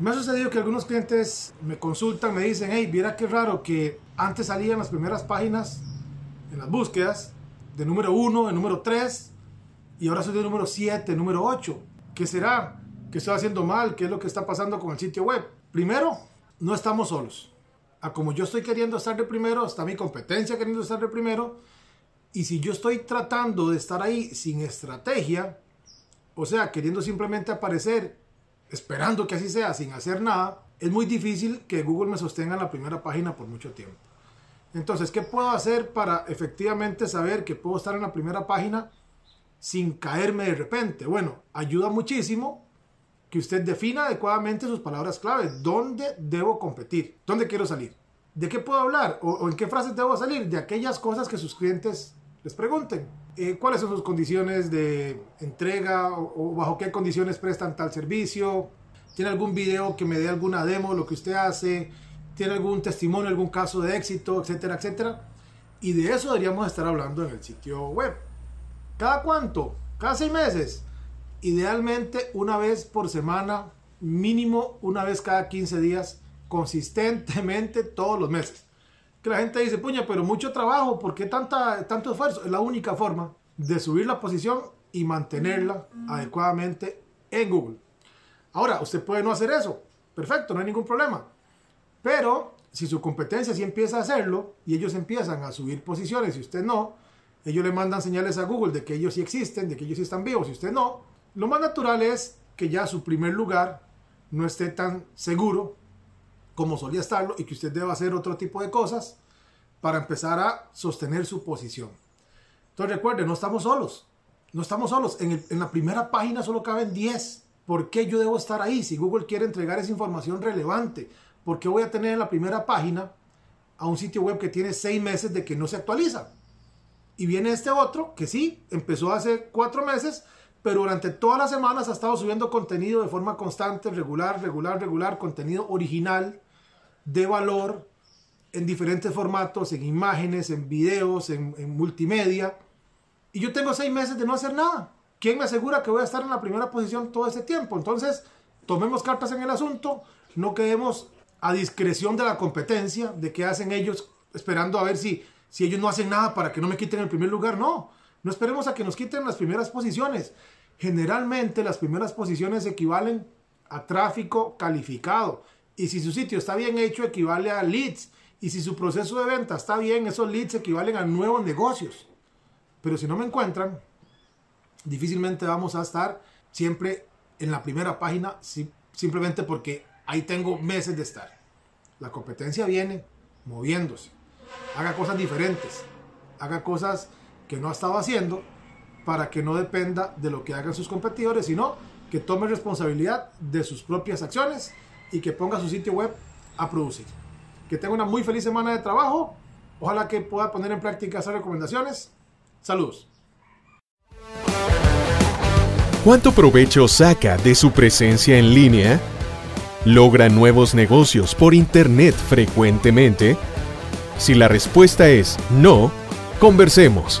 Me ha sucedido que algunos clientes me consultan, me dicen, hey, viera qué raro que antes salían las primeras páginas en las búsquedas de número 1, de número 3, y ahora soy de número 7, número 8. ¿Qué será? ¿Qué estoy haciendo mal? ¿Qué es lo que está pasando con el sitio web? Primero, no estamos solos. A como yo estoy queriendo estar de primero, está mi competencia queriendo estar de primero, y si yo estoy tratando de estar ahí sin estrategia, o sea, queriendo simplemente aparecer esperando que así sea, sin hacer nada, es muy difícil que Google me sostenga en la primera página por mucho tiempo. Entonces, ¿qué puedo hacer para efectivamente saber que puedo estar en la primera página sin caerme de repente? Bueno, ayuda muchísimo que usted defina adecuadamente sus palabras clave. ¿Dónde debo competir? ¿Dónde quiero salir? ¿De qué puedo hablar? ¿O, en qué frases debo salir? De aquellas cosas que sus clientes les pregunten. Eh, cuáles son sus condiciones de entrega o, bajo qué condiciones prestan tal servicio. ¿Tiene algún video que me dé alguna demo, lo que usted hace? ¿Tiene algún testimonio, algún caso de éxito, etcétera, etcétera? Y de eso deberíamos estar hablando en el sitio web. ¿Cada cuánto? Cada seis meses. Idealmente una vez por semana, mínimo una vez cada 15 días, consistentemente todos los meses que la gente dice, puña, pero mucho trabajo, ¿por qué tanta, tanto esfuerzo? Es la única forma de subir la posición y mantenerla adecuadamente en Google. Ahora, usted puede no hacer eso. Perfecto, no hay ningún problema. Pero si su competencia sí empieza a hacerlo y ellos empiezan a subir posiciones y usted no, ellos le mandan señales a Google de que ellos sí existen, de que ellos sí están vivos y usted no, lo más natural es que ya su primer lugar no esté tan seguro como solía estarlo y que usted deba hacer otro tipo de cosas para empezar a sostener su posición. Entonces recuerde, no estamos solos, no estamos solos. En, la primera página solo caben 10. ¿Por qué yo debo estar ahí? Si Google quiere entregar esa información relevante, ¿por qué voy a tener en la primera página a un sitio web que tiene 6 meses de que no se actualiza? Y viene este otro que sí, empezó hace 4 meses, pero durante todas las semanas ha estado subiendo contenido de forma constante, regular, regular, regular, contenido original, de valor en diferentes formatos, en imágenes, en videos, en, multimedia. Y yo tengo seis meses de no hacer nada. ¿Quién me asegura que voy a estar en la primera posición todo ese tiempo? Entonces, tomemos cartas en el asunto, no quedemos a discreción de la competencia, de qué hacen ellos, esperando a ver si, si ellos no hacen nada para que no me quiten el primer lugar. No, no esperemos a que nos quiten las primeras posiciones. Generalmente las primeras posiciones equivalen a tráfico calificado. Y si su sitio está bien hecho, equivale a leads. Y si su proceso de venta está bien, esos leads equivalen a nuevos negocios. Pero si no me encuentran, difícilmente vamos a estar siempre en la primera página, simplemente porque ahí tengo meses de estar. La competencia viene moviéndose. Haga cosas diferentes. Haga cosas que no ha estado haciendo para que no dependa de lo que hagan sus competidores, sino que tome responsabilidad de sus propias acciones y que ponga su sitio web a producir. Que tenga una muy feliz semana de trabajo. Ojalá que pueda poner en práctica esas recomendaciones. Saludos. ¿Cuánto provecho saca de su presencia en línea? ¿Logra nuevos negocios por Internet frecuentemente? Si la respuesta es no, conversemos.